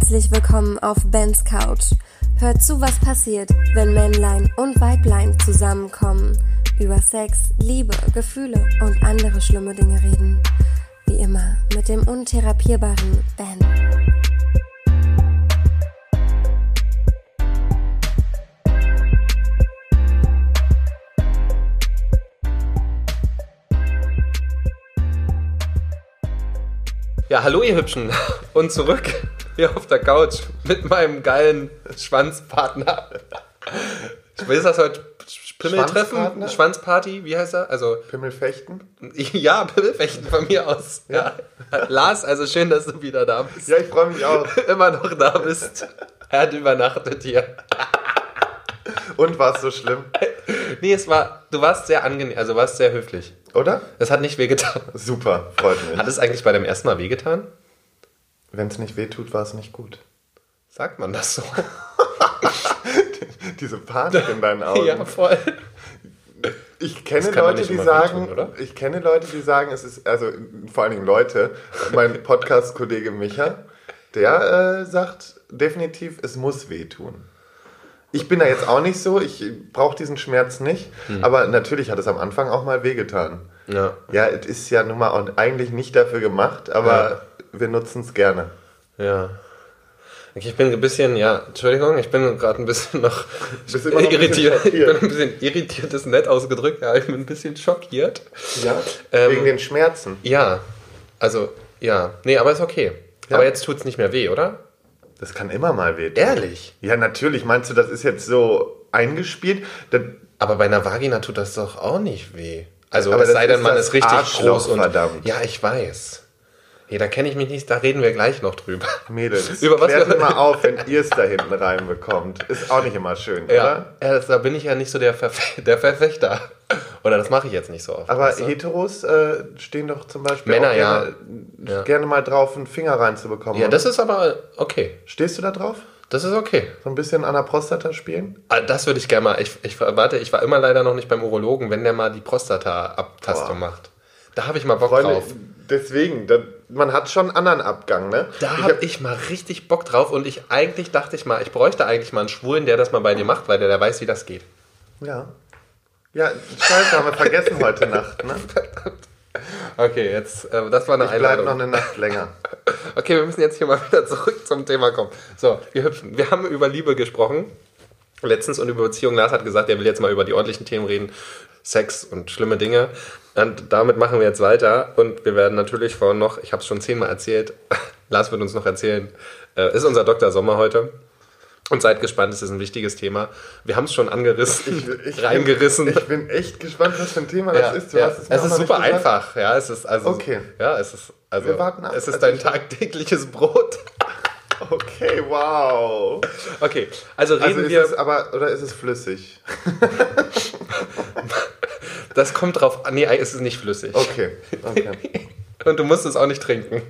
Herzlich willkommen auf Bens Couch. Hört zu, was passiert, wenn Männlein und Weiblein zusammenkommen, über Sex, Liebe, Gefühle und andere schlimme Dinge reden. Wie immer mit dem untherapierbaren Ben. Ja, hallo ihr Hübschen und zurück hier auf der Couch mit meinem geilen Schwanzpartner. Wie ist das heute? Pimmeltreffen? Schwanzparty? Wie heißt er? Also, Pimmelfechten? ja, Pimmelfechten von mir aus. Ja. Lars, also schön, dass du wieder da bist. Ja, ich freue mich auch. Immer noch da bist. Er hat übernachtet hier. Und war es so schlimm? Nee, es war, du warst sehr angenehm, also warst sehr höflich. Oder? Es hat nicht wehgetan. Super, freut mich. Hat es eigentlich bei dem ersten Mal wehgetan? Wenn es nicht wehtut, war es nicht gut. Sagt man das so? Diese Panik in deinen Augen. Ja, voll. Ich kenne Leute, die sagen, oder? ich kenne Leute, die sagen, es ist, also vor allen Dingen Leute, mein Podcast-Kollege Micha, der äh, sagt definitiv, es muss wehtun. Ich bin da jetzt auch nicht so, ich brauche diesen Schmerz nicht, Hm. aber natürlich hat es am Anfang auch mal wehgetan. Ja. Ja, es ist ja nun mal eigentlich nicht dafür gemacht, aber wir nutzen es gerne. Ja. Ich bin ein bisschen, ja, Entschuldigung, ich bin gerade ein bisschen noch noch ein bisschen irritiert. Ich bin ein bisschen irritiert, ist nett ausgedrückt, ja, ich bin ein bisschen schockiert. Ja? Ähm, Wegen den Schmerzen. Ja, also, ja, nee, aber ist okay. Ja. Aber jetzt tut's nicht mehr weh, oder? Das kann immer mal wehtun. Ehrlich? Ja, natürlich. Meinst du, das ist jetzt so eingespielt? Das, Aber bei einer Vagina tut das doch auch nicht weh. Also, Aber es sei denn, man ist richtig Arschloch, groß und. verdammt. Ja, ich weiß. Nee, da kenne ich mich nicht, da reden wir gleich noch drüber. Mädels, Über was klärt wir- immer auf, wenn ihr es da hinten reinbekommt. Ist auch nicht immer schön, Ja, oder? ja das, da bin ich ja nicht so der, Verfe der Verfechter. Oder das mache ich jetzt nicht so oft. Aber weißt du? Heteros äh, stehen doch zum Beispiel Männer, gerne, ja. gerne mal drauf, einen Finger reinzubekommen. Ja, das ist aber okay. Stehst du da drauf? Das ist okay. So ein bisschen an der Prostata spielen? Ah, Das würde ich gerne mal. Ich, ich warte, ich war immer leider noch nicht beim Urologen, wenn der mal die Prostata-Abtastung Boah. macht. Da habe ich mal Bock Freunde, drauf. deswegen, da, man hat schon einen anderen Abgang, ne? Da habe hab- ich mal richtig Bock drauf und ich eigentlich dachte ich mal, ich bräuchte eigentlich mal einen Schwulen, der das mal bei dir macht, weil der, der weiß, wie das geht. Ja. Ja, scheiße, haben wir vergessen heute Nacht, ne? Okay, jetzt, äh, das war eine Ich Einladung. noch eine Nacht länger. Okay, wir müssen jetzt hier mal wieder zurück zum Thema kommen. So, wir hüpfen. Wir haben über Liebe gesprochen. Letztens und über Beziehung. Lars hat gesagt, er will jetzt mal über die ordentlichen Themen reden. Sex und schlimme Dinge. Und damit machen wir jetzt weiter. Und wir werden natürlich vorhin noch, ich habe es schon zehnmal erzählt, Lars wird uns noch erzählen, äh, ist unser Dr. Sommer heute. Und seid gespannt, es ist ein wichtiges Thema. Wir haben es schon angerissen, Ich reingerissen. Bin, ich bin echt gespannt, was für ein Thema das ja, ist. Du ja. hast es mir es ist super einfach. Ja, es ist also, Okay. Ja, es ist also, Wir warten ab. es ist dein ich- tagtägliches Brot. Okay, wow. Okay, also reden Also ist wir. es aber, oder ist es flüssig? das kommt drauf an. Nee, es ist nicht flüssig. Okay, okay. Und du musst es auch nicht trinken.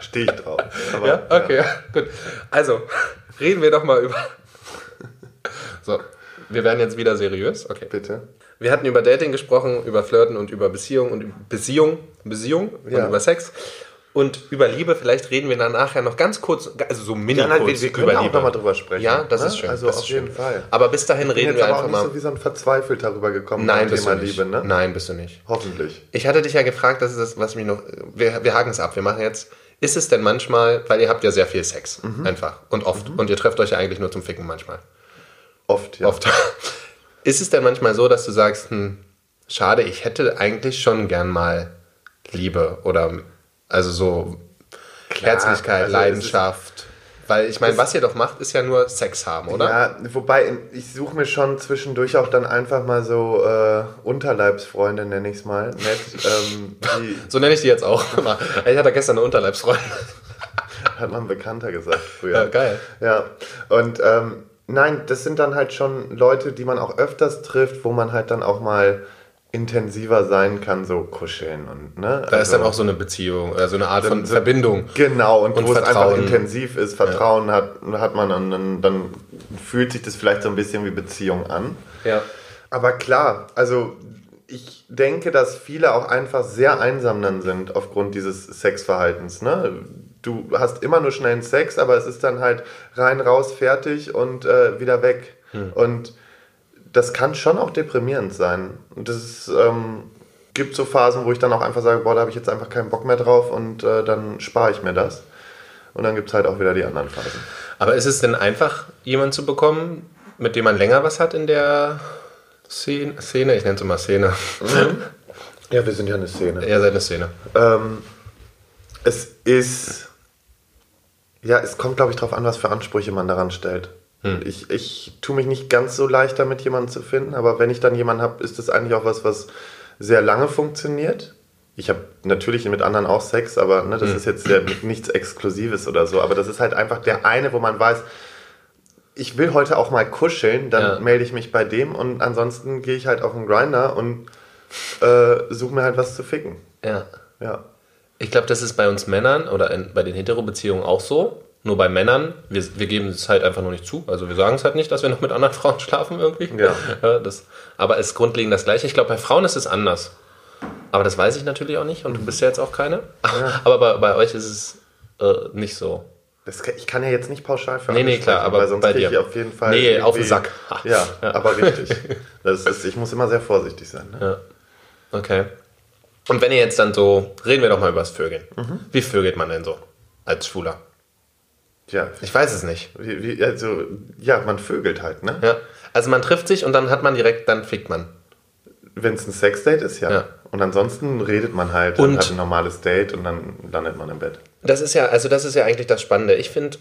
Stehe ich drauf. Aber, Ja? Okay, ja. gut. Also, reden wir doch mal über. So, wir werden jetzt wieder seriös. Okay. Bitte. Wir hatten über Dating gesprochen, über Flirten und über Beziehung und über Beziehung, Beziehung Ja. und über Sex. Und über Liebe, vielleicht reden wir dann nachher noch ganz kurz, also so mini Ja, nein, kurz wir, wir können über auch Liebe. nochmal drüber sprechen. Ja, das ne? ist schön. Also das auf jeden schön. Fall. Aber bis dahin Ich bin reden jetzt wir aber auch einfach nicht mal. so wie so ein verzweifelt darüber gekommen Nein, bist Thema du nicht. Liebe, ne? Nein, bist du nicht. Hoffentlich. Ich hatte dich ja gefragt, das ist das, was mich noch. Wir, wir haken es ab. Wir machen jetzt. Ist es denn manchmal, weil ihr habt ja sehr viel Sex, Mhm. einfach und oft und ihr trefft euch ja eigentlich nur zum Ficken manchmal. Oft, ja. Oft. Ist es denn manchmal so, dass du sagst, hm, schade, ich hätte eigentlich schon gern mal Liebe oder also so Herzlichkeit, also Leidenschaft? Weil ich meine, was ihr doch macht, ist ja nur Sex haben, oder? Ja, wobei ich suche mir schon zwischendurch auch dann einfach mal so äh, Unterleibsfreunde, nenne ich es mal, nett, ähm, So nenne ich die jetzt auch. Ich hatte gestern eine Unterleibsfreundin. hat man bekannter gesagt früher. Ja, geil. Ja, und ähm, nein, das sind dann halt schon Leute, die man auch öfters trifft, wo man halt dann auch mal intensiver sein kann, so kuscheln und ne. Da ist dann auch so eine Beziehung, oder so eine Art von so- Verbindung. Genau, und, Und wo es einfach Vertrauen. intensiv ist, Vertrauen hat, hat man und dann, dann fühlt sich das vielleicht so ein bisschen wie Beziehung an. Ja. Aber klar, also ich denke, dass viele auch einfach sehr einsam dann sind aufgrund dieses Sexverhaltens. Ne? du hast immer nur schnellen Sex, aber es ist dann halt rein, raus, fertig und äh, wieder weg. Und das kann schon auch deprimierend sein. Und das ist, ähm, gibt so Phasen, wo ich dann auch einfach sage, boah, da habe ich jetzt einfach keinen Bock mehr drauf und äh, dann spare ich mir das. Und dann gibt es halt auch wieder die anderen Phasen. Aber ist es denn einfach, jemanden zu bekommen, mit dem man länger was hat in der Szene? Szene? Ich nenne es immer Szene. Ja, wir sind ja eine Szene. Eher seine Szene. Ähm, es ist. Ja, es kommt, glaube ich, darauf an, was für Ansprüche man daran stellt. Ich, ich tue mich nicht ganz so leicht damit, jemanden zu finden, aber wenn ich dann jemanden habe, ist das eigentlich auch was, was sehr lange funktioniert. Ich habe natürlich mit anderen auch Sex, aber ne, das ist jetzt ja nichts Exklusives oder so. Aber das ist halt einfach der eine, wo man weiß, ich will heute auch mal kuscheln, dann Ja. melde ich mich bei dem und ansonsten gehe ich halt auf den Grinder und äh, suche mir halt was zu ficken. Ja. Ja. Ich glaube, das ist bei uns Männern oder in, bei den Hetero-Beziehungen auch so. Nur bei Männern, wir, wir geben es halt einfach nur nicht zu. Also wir sagen es halt nicht, dass wir noch mit anderen Frauen schlafen irgendwie. Ja. das, aber es ist grundlegend das Gleiche. Ich glaube, bei Frauen ist es anders. Aber das weiß ich natürlich auch nicht und du bist ja jetzt auch keine. Aber bei, bei euch ist es äh, nicht so. Das, ich kann ja jetzt nicht pauschal für Nee, nee, klar, aber weil sonst bei dir. ich auf jeden Fall. Nee, auf den Sack. Ja, Ja. aber richtig. Das ist, ich muss immer sehr vorsichtig sein. Ne? Ja. Okay. Und wenn ihr jetzt dann so, reden wir doch mal über das Vögeln. Mhm. Wie vögelt man denn so als Schwuler? Ja, Ich weiß es nicht. wie, wie, also, ja, man vögelt halt, ne? Ja. Also man trifft sich und dann hat man direkt, dann fickt man. Wenn es ein Sexdate ist, ja. Ja. Und ansonsten redet man halt Und- hat ein normales Date und dann landet man im Bett. Das ist ja, also das ist ja eigentlich das Spannende. Ich finde,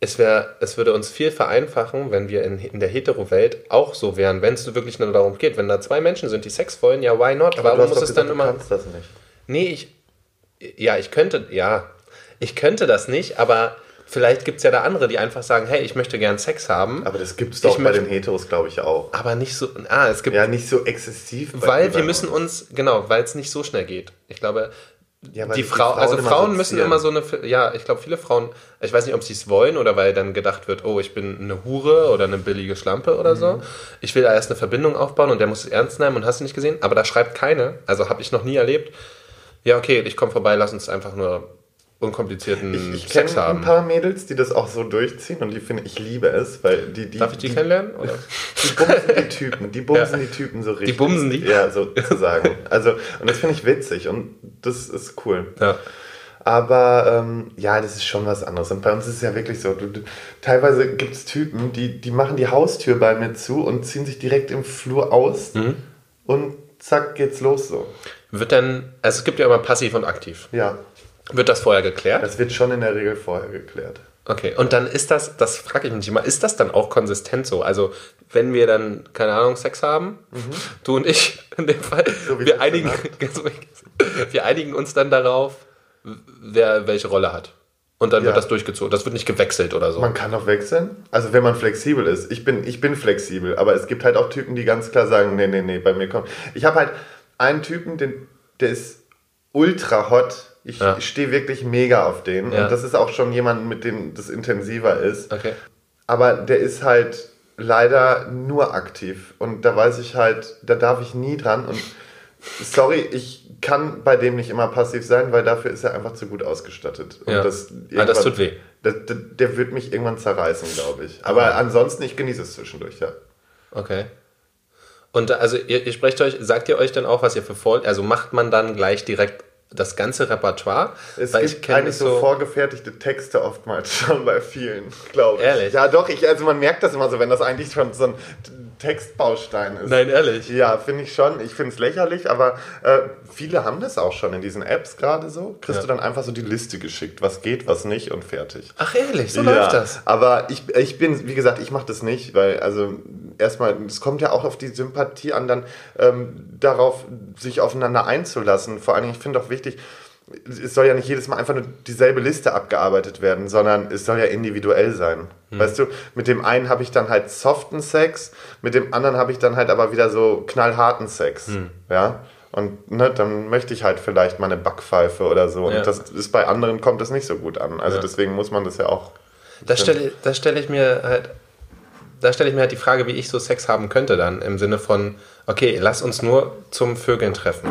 es es würde uns viel vereinfachen, wenn wir in, in der Hetero-Welt auch so wären, wenn es wirklich nur darum geht. Wenn da zwei Menschen sind, die Sex wollen, ja, why not? Aber Warum du muss es gesagt, dann du immer. kannst das nicht. Nee, ich. Ja, ich könnte, ja. Ich könnte das nicht, aber vielleicht gibt es ja da andere, die einfach sagen, hey, ich möchte gern Sex haben, Aber das gibt es doch bei den Heteros, glaube ich, auch. aber nicht so. Ah, es gibt. Ja, nicht so exzessiv. weil wir müssen uns, genau, weil es nicht so schnell geht. Ich glaube, Ja, die Frau, also immer Frauen müssen immer so eine, ja, ich glaube, viele Frauen, ich weiß nicht, ob sie es wollen oder weil dann gedacht wird, oh, ich bin eine Hure oder eine billige Schlampe oder Mhm. so. Ich will da erst eine Verbindung aufbauen und der muss es ernst nehmen und hast du nicht gesehen, aber da schreibt keine, also habe ich noch nie erlebt. Ja, okay, ich komme vorbei, lass uns einfach nur unkomplizierten Ich, ich Sex kenne haben. ein paar Mädels, die das auch so durchziehen und die finde ich liebe es, weil die die Darf ich die die, kennenlernen? Oder? die bumsen die Typen, die bumsen die Typen so richtig. bumsen die? Ja, sozusagen. Also und das finde ich witzig und das ist cool. Ja. Aber ähm, ja, das ist schon was anderes. Und bei uns ist es ja wirklich so, du, du, teilweise gibt es Typen, die, die machen die Haustür bei mir zu und ziehen sich direkt im Flur aus Mhm. und zack geht's los so. Wird dann, also es gibt ja immer passiv und aktiv. Ja, Wird das vorher geklärt? das wird schon in der Regel vorher geklärt. Okay, und dann ist das, das frage ich mich immer, ist das dann auch konsistent so? Also, wenn wir dann, keine Ahnung, Sex haben, du und ich in dem Fall, Mhm. So wir, einigen, wir einigen uns dann darauf, wer welche Rolle hat. Und dann Ja. wird das durchgezogen. Das wird nicht gewechselt oder so. Man kann auch wechseln. Also wenn man flexibel ist. Ich bin, ich bin flexibel, aber es gibt halt auch Typen, die ganz klar sagen, nee, nee, nee, bei mir kommt. Ich habe halt einen Typen, den, der ist ultra hot. Ich Ja. stehe wirklich mega auf den. Ja. Und das ist auch schon jemand, mit dem das intensiver ist. Okay. Aber der ist halt leider nur aktiv. Und da weiß ich halt, da darf ich nie dran. Und sorry, ich kann bei dem nicht immer passiv sein, weil dafür ist er einfach zu gut ausgestattet. Und Ja. das, Ah, das tut weh. Der, der, der wird mich irgendwann zerreißen, glaube ich. Aber ansonsten, ich genieße es zwischendurch, ja. Okay. Und da- also ihr, ihr sprecht euch, sagt ihr euch dann auch, was ihr für Vor... Also macht man dann gleich direkt das ganze Repertoire? Es Weil ich gibt kenn eigentlich das so, vorgefertigte Texte oftmals schon bei vielen, glaube ich. Ehrlich? Ja, doch, ich, also man merkt das immer so, wenn das eigentlich schon so ein Textbaustein ist. Nein, ehrlich. Ja, finde ich schon. Ich finde es lächerlich, aber äh, viele haben das auch schon in diesen Apps gerade so. Kriegst Ja. du dann einfach so die Liste geschickt, was geht, was nicht und fertig. Ach ehrlich, so ja, läuft das. Aber ich, ich bin, wie gesagt, ich mache das nicht, weil, also, erstmal, es kommt ja auch auf die Sympathie an, dann ähm, darauf, sich aufeinander einzulassen. Vor allen Dingen, ich finde auch wichtig, es soll ja nicht jedes Mal einfach nur dieselbe Liste abgearbeitet werden, sondern es soll ja individuell sein. Weißt du, mit dem einen habe ich dann halt soften Sex, mit dem anderen habe ich dann halt aber wieder so knallharten Sex. Ja. Und ne, dann möchte ich halt vielleicht mal eine Backpfeife oder so. Ja. Und das ist bei anderen kommt das nicht so gut an. Also Ja. deswegen muss man das ja auch Da stelle stell ich mir halt, da stelle ich mir halt die Frage, wie ich so Sex haben könnte dann, im Sinne von, okay, lass uns nur zum Vögeln treffen.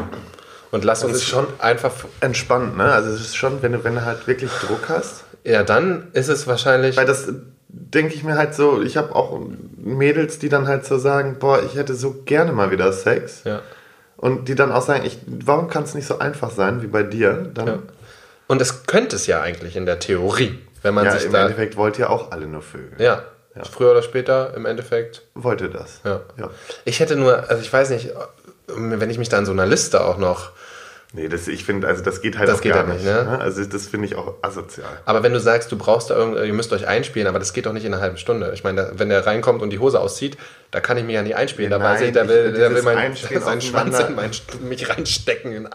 Und lass uns ist schon- einfach. Entspannt, ne? Also es ist schon, wenn du, wenn du halt wirklich Druck hast. Ja, dann ist es wahrscheinlich. Weil das denke ich mir halt so, ich habe auch Mädels, die dann halt so sagen, boah, ich hätte so gerne mal wieder Sex. Ja. Und die dann auch sagen, ich, warum kann es nicht so einfach sein wie bei dir? Dann, Ja. ja, Und es könnte es ja eigentlich in der Theorie, wenn man sich im da. Endeffekt wollt ihr auch alle nur Vögel. Ja. Ja. Früher oder später im Endeffekt. Wollt ihr das? Ja. ja. Ich hätte nur, also ich weiß nicht, wenn ich mich da in so einer Liste auch noch. Nee, das, ich finde, also das geht halt Das auch geht gar halt nicht, nicht. ne? Also das finde ich auch asozial. Aber wenn du sagst, du brauchst da irgendwie, ihr müsst euch einspielen, aber das geht doch nicht in einer halben Stunde. Ich meine, da- wenn der reinkommt und die Hose auszieht, da kann ich mich ja nicht einspielen. Da Nein, weiß ich, der will, mein, seinen Schwanz in mein, mich reinstecken. In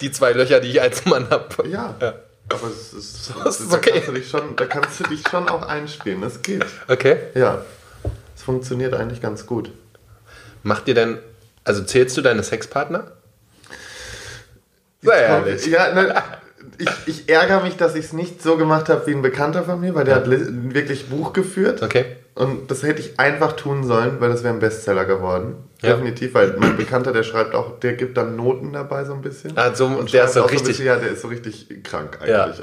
die zwei Löcher, die ich als Mann habe. Ja. Aber es ist, Das ist da, okay. kannst schon, da kannst du dich schon auch einspielen. Das geht. Okay. Ja. Es funktioniert eigentlich ganz gut. Macht ihr denn, also zählst du deine Sexpartner? Sehr ehrlich. Ja, ne, ich, ich ärgere mich, dass ich es nicht so gemacht habe wie ein Bekannter von mir, weil der hat li- wirklich Buch geführt. Okay. Und das hätte ich einfach tun sollen, weil das wäre ein Bestseller geworden. Ja. Definitiv, weil mein Bekannter, der schreibt auch, der gibt dann Noten dabei so ein bisschen. Ah, so- Und der ist so richtig- bisschen, ja, der ist so richtig krank Ja. eigentlich.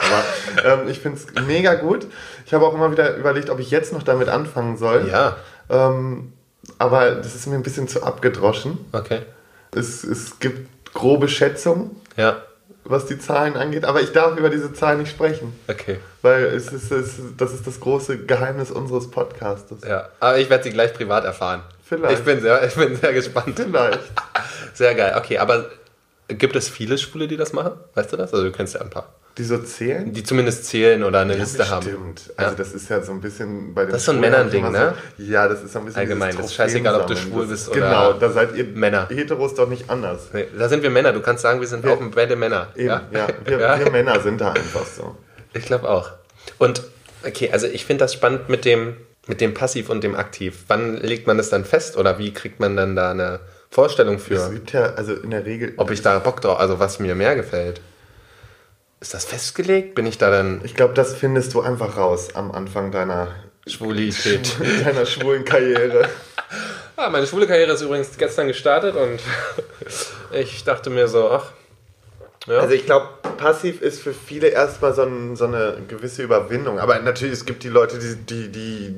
Aber ähm, ich finde es mega gut. Ich habe auch immer wieder überlegt, ob ich jetzt noch damit anfangen soll. Ja. Ähm, aber das ist mir ein bisschen zu abgedroschen. Okay. Es, es gibt grobe Schätzungen, Ja. was die Zahlen angeht, aber ich darf über diese Zahlen nicht sprechen. Okay. Weil es ist, es, das ist das große Geheimnis unseres Podcastes. Ja. Aber ich werde sie gleich privat erfahren. Vielleicht. Ich bin sehr, ich bin sehr gespannt. Vielleicht. Sehr geil. Okay, aber gibt es viele Schwule, die das machen? Weißt du das? Also du kennst ja ein paar. Die so zählen? Die zumindest zählen oder eine Liste haben. Stimmt. Also Ja. das ist ja so ein bisschen bei den Das ist so ein Männerding, ne? So, ja, das ist so ein bisschen Allgemein, das ist scheißegal, ob du schwul Das- bist oder Genau, da seid ihr Männer. Heteros doch nicht anders. Nee, da sind wir Männer. Du kannst sagen, wir sind Wir- auch beide Männer. Eben, ja. Wir, Ja. wir Männer sind da einfach so. Ich glaube auch. Und okay, also ich finde das spannend mit dem, mit dem Passiv und dem Aktiv. Wann legt man das dann fest oder wie kriegt man dann da eine Vorstellung Es für, gibt ja, also in der Regel, ob ich da Bock drauf, also was mir mehr gefällt? Ist das festgelegt? Bin ich da dann ich glaube, das findest du einfach raus am Anfang deiner, Schwulität? deiner schwulen Karriere. Ah, meine schwule Karriere ist übrigens gestern gestartet und ich dachte mir so, ach, ja. Also ich glaube, passiv ist für viele erstmal so, ein, so eine gewisse Überwindung. Aber natürlich, es gibt die Leute, die, die, die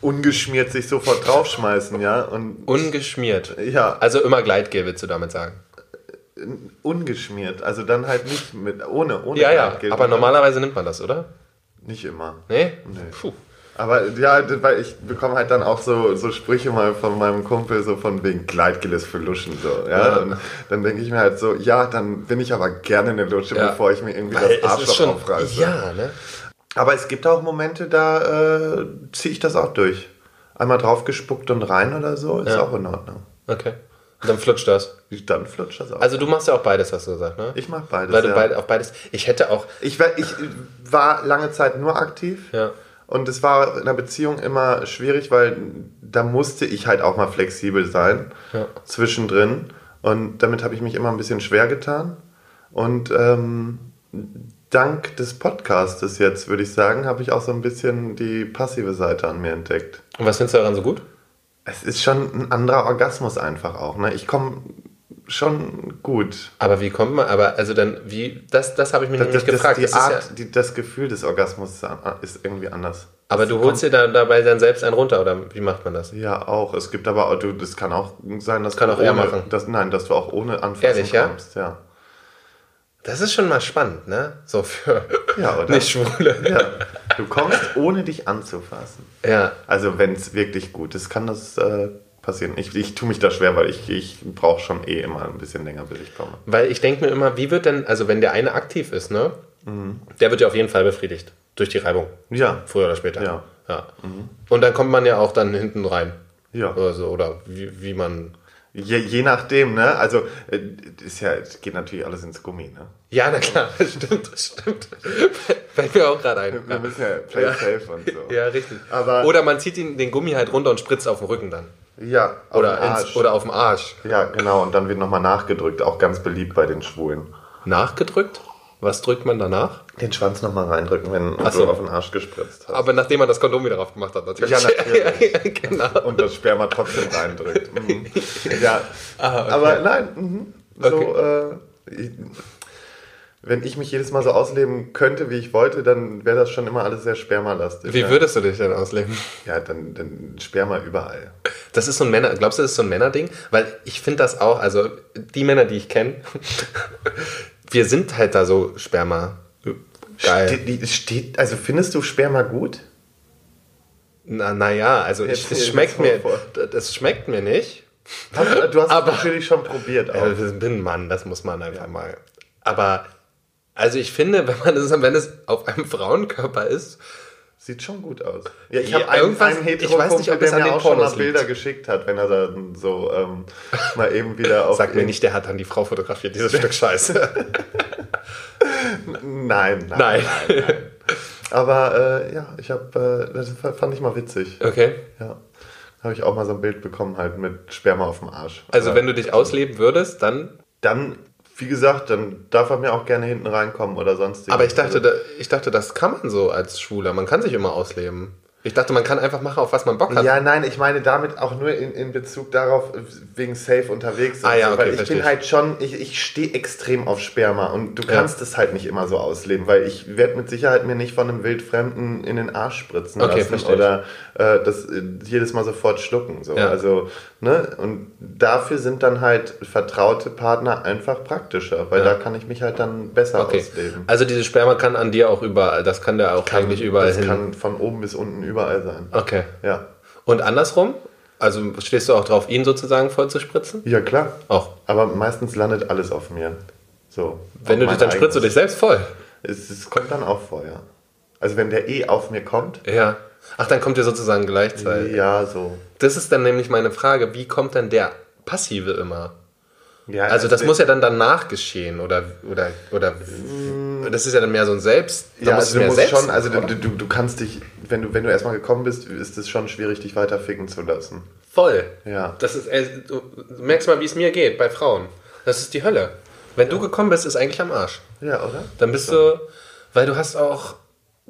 ungeschmiert sich sofort draufschmeißen, ja. Und ungeschmiert. ja, Also immer Gleitgel, willst du damit sagen? Ungeschmiert. Also dann halt nicht mit, ohne, ohne Ja, ja, aber normalerweise nimmt man das, oder? Nicht immer. Nee? Nee. Puh. Aber ja, weil ich bekomme halt dann auch so, so Sprüche mal von meinem Kumpel, so von wegen Gleitgel ist für Luschen, so. Ja, Ja. Dann denke ich mir halt so, ja, dann bin ich aber gerne eine Lusche, Ja. bevor ich mir irgendwie Weil das Arschloch aufreiße. Ja, ne? Aber es gibt auch Momente, da äh, ziehe ich das auch durch. Einmal draufgespuckt und rein oder so, ist Ja. auch in Ordnung. Okay. Dann flutscht das. Dann flutscht das auch. Also du machst ja auch beides, hast du gesagt, ne? ich mache beides. Weil du ja. beid, auf beides. Ich hätte auch. ich, war, ich war lange Zeit nur aktiv. Ja. Und es war in der Beziehung immer schwierig, weil da musste ich halt auch mal flexibel sein Ja. zwischendrin. Und damit habe ich mich immer ein bisschen schwer getan. Und ähm, dank des Podcastes jetzt, würde ich sagen, habe ich auch so ein bisschen die passive Seite an mir entdeckt. Und was findest du daran so gut? Es ist schon ein anderer Orgasmus einfach auch. Ne? Ich komme schon gut. Aber wie kommt man, aber also dann, wie, das, das habe ich mich nämlich gefragt. die Das ist Art, ja, die, das Gefühl des Orgasmus ist irgendwie anders. aber du holst dir dann dabei dann selbst einen runter, oder wie macht man das? Ja, auch. Es gibt aber du, das kann auch sein, dass Kann du auch ohne, machen. Dass, nein, dass du auch ohne Anfassen Ehrlich, ja? kommst. Ja. Das ist schon mal spannend, ne? So für Ja, oder? nicht Schwule. ja. Du kommst ohne dich anzufassen. Ja. Also wenn es wirklich gut ist, kann das äh, passieren. Ich, ich tue mich da schwer, weil ich, ich brauche schon eh immer ein bisschen länger, bis ich komme. Weil ich denke mir immer, wie wird denn, also wenn der eine aktiv ist, ne? Mhm. Der wird ja auf jeden Fall befriedigt. Durch die Reibung. Ja. Früher oder später. Ja. ja. Und dann kommt man ja auch dann hinten rein. Ja. Oder so, oder wie, wie man. Je, je nachdem, ne? Also äh, ist ja, es geht natürlich alles ins Gummi, ne? Ja, na klar, das stimmt, das stimmt. Fällt mir auch gerade ein. Wir müssen ja play Ja. safe und so. Ja, richtig. Aber- oder man zieht ihn, den Gummi halt runter und spritzt auf den Rücken dann. Ja, auf Oder, den ins, Arsch. oder auf dem Arsch. Ja, genau. Und dann wird nochmal nachgedrückt. Auch ganz beliebt bei den Schwulen. Nachgedrückt? Was drückt man danach? Den Schwanz nochmal reindrücken, wenn Ach so. du auf den Arsch gespritzt hast. Aber nachdem man das Kondom wieder drauf gemacht hat, natürlich. Ja, natürlich. genau. Und das Sperma trotzdem reindrückt. Mhm. Ja. Ah, okay. Aber nein, mhm. so, Okay. äh, wenn ich mich jedes Mal so ausleben könnte, wie ich wollte, dann wäre das schon immer alles sehr spermalastig. Wie würdest du dich denn ausleben? Ja, dann, dann Sperma überall. Das ist so ein Männer, glaubst du, das ist so ein Männerding? Weil ich finde das auch, also die Männer, die ich kenne, wir sind halt da so Sperma. Geil. Steht, die- steht, also findest du Sperma gut? Na, naja, also ich, es schmeckt das mir, das schmeckt mir nicht. Hast, du hast Aber- es natürlich schon probiert auch. Ja, ich bin ein Mann, das muss man einfach mal. Aber, also ich finde, wenn man es, wenn es auf einem Frauenkörper ist, Sieht schon gut aus. Ja, ich habe einen, irgendwas- einen ich weiß nicht, ob der mir auch schon mal liegt. Bilder geschickt hat, wenn er dann so ähm, mal eben wieder auf... sag mir nicht, der hat dann die Frau fotografiert, dieses Stück Scheiße. Nein, nein, Nein. nein. nein. Aber äh, ja, ich habe, äh, das fand ich mal witzig. Okay. Ja. Habe ich auch mal so ein Bild bekommen, halt mit Sperma auf dem Arsch. Also wenn du dich ausleben würdest, dann. Dann, wie gesagt, dann darf er mir auch gerne hinten reinkommen oder sonst Aber ich dachte, da, ich dachte, das kann man so als Schwuler. Man kann sich immer ausleben. Ich dachte, man kann einfach machen, auf was man Bock hat. Ja, nein, ich meine damit auch nur in, in Bezug darauf, wegen safe unterwegs. Ah ja, so, okay, weil ich verstehe bin halt schon, ich, ich stehe extrem auf Sperma und du kannst es halt nicht immer so ausleben, weil ich werde mit Sicherheit mir nicht von einem Wildfremden in den Arsch spritzen Okay, lassen verstehe oder äh, das äh, jedes Mal sofort schlucken. So. Ja. Also, ne? Und dafür sind dann halt vertraute Partner einfach praktischer, weil Ja. da kann ich mich halt dann besser Okay. ausleben. Also diese Sperma kann an dir auch überall, das kann der auch eigentlich überall das hin. kann von oben bis unten überall sein. okay. Ja. Und andersrum? Also stehst du auch drauf, ihn sozusagen voll zu spritzen? Ja, klar. Auch. Aber meistens landet alles auf mir. So. Wenn du dich dann spritzt du dich selbst voll. Es, es kommt dann auch vor, ja. Also wenn der eh auf mir kommt, Ja. Ach, dann kommt ihr sozusagen gleichzeitig. ja, so. Das ist dann nämlich meine Frage, wie kommt denn der Passive immer? Ja, Also das muss ja dann danach geschehen oder oder oder das ist ja dann mehr so ein Selbst. da Ja, muss also du musst selbst schon, also du, du, du kannst dich, wenn du, wenn du erstmal gekommen bist, ist es schon schwierig, dich weiter ficken zu lassen. voll. Ja. Das ist äh, du merkst mal, wie es mir geht bei Frauen. Das ist die Hölle. Wenn du gekommen bist, ist eigentlich am Arsch. Ja, oder? Dann bist du, weil du hast auch